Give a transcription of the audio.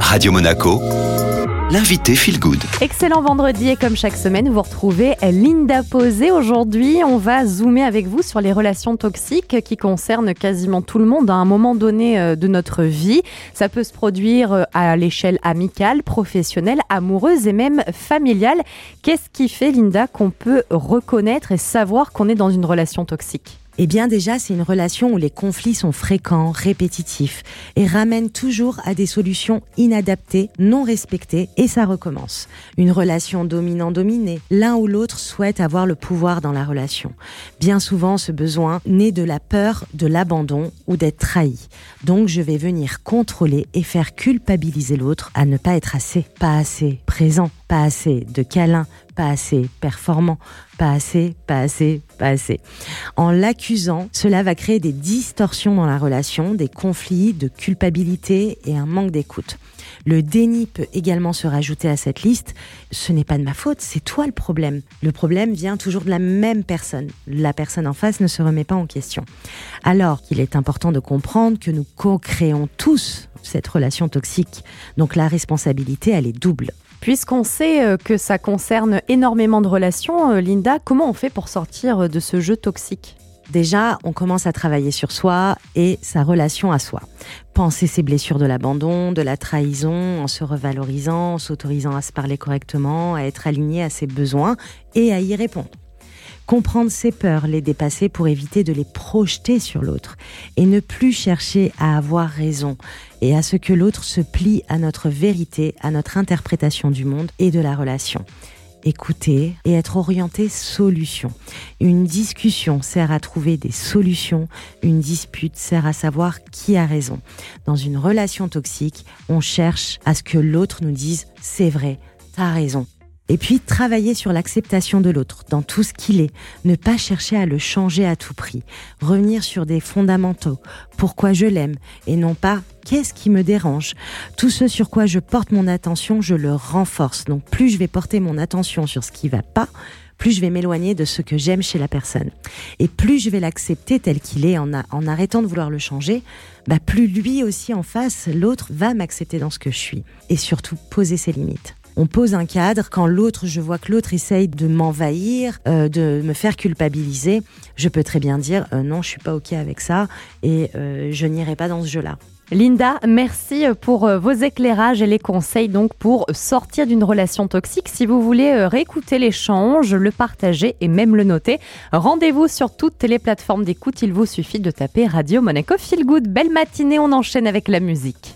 Radio Monaco, l'invité Feel Good. Excellent vendredi et comme chaque semaine, vous retrouvez Linda Posé. Aujourd'hui, on va zoomer avec vous sur les relations toxiques qui concernent quasiment tout le monde à un moment donné euh, de notre vie. Ça peut se produire euh, à l'échelle amicale, professionnelle, amoureuse et même familiale. Qu'est-ce qui fait, Linda, qu'on peut reconnaître et savoir qu'on est dans une relation toxique? Eh bien déjà, c'est une relation où les conflits sont fréquents, répétitifs et ramènent toujours à des solutions inadaptées, non respectées et ça recommence. Une relation dominant-dominée, l'un ou l'autre souhaite avoir le pouvoir dans la relation. Bien souvent, ce besoin naît de la peur de l'abandon ou d'être trahi. Donc je vais venir contrôler et faire culpabiliser l'autre à ne pas être assez, pas assez présent, pas assez de câlins, pas assez performant, pas assez, pas assez, pas assez. En l'accusant, cela va créer des distorsions dans la relation, des conflits, de culpabilité et un manque d'écoute. Le déni peut également se rajouter à cette liste. Ce n'est pas de ma faute, c'est toi le problème. Le problème vient toujours de la même personne. La personne en face ne se remet pas en question. Alors qu'il est important de comprendre que nous co-créons tous cette relation toxique. Donc la responsabilité, elle est double. Puisqu'on sait euh, que ça concerne énormément de relations, euh, Linda, comment on fait pour sortir euh, de ce jeu toxique? Déjà, on commence à travailler sur soi et sa relation à soi. Penser ses blessures de l'abandon, de la trahison, en se revalorisant, en s'autorisant à se parler correctement, à être aligné à ses besoins et à y répondre. Comprendre ses peurs, les dépasser pour éviter de les projeter sur l'autre et ne plus chercher à avoir raison et à ce que l'autre se plie à notre vérité, à notre interprétation du monde et de la relation écouter et être orienté solution. Une discussion sert à trouver des solutions, une dispute sert à savoir qui a raison. Dans une relation toxique, on cherche à ce que l'autre nous dise c'est vrai, t'as raison. Et puis travailler sur l'acceptation de l'autre dans tout ce qu'il est, ne pas chercher à le changer à tout prix, revenir sur des fondamentaux, pourquoi je l'aime et non pas qu'est-ce qui me dérange. Tout ce sur quoi je porte mon attention, je le renforce. Donc plus je vais porter mon attention sur ce qui va pas, plus je vais m'éloigner de ce que j'aime chez la personne. Et plus je vais l'accepter tel qu'il est en, arrêtant de vouloir le changer, bah plus lui aussi en face, l'autre va m'accepter dans ce que je suis. Et surtout poser ses limites on pose un cadre. Quand l'autre, je vois que l'autre essaye de m'envahir, euh, de me faire culpabiliser, je peux très bien dire euh, non, je suis pas ok avec ça et euh, je n'irai pas dans ce jeu-là. Linda, merci pour vos éclairages et les conseils donc pour sortir d'une relation toxique. Si vous voulez réécouter l'échange, le partager et même le noter, rendez-vous sur toutes les plateformes d'écoute. Il vous suffit de taper Radio Monaco Feel Good. Belle matinée, on enchaîne avec la musique.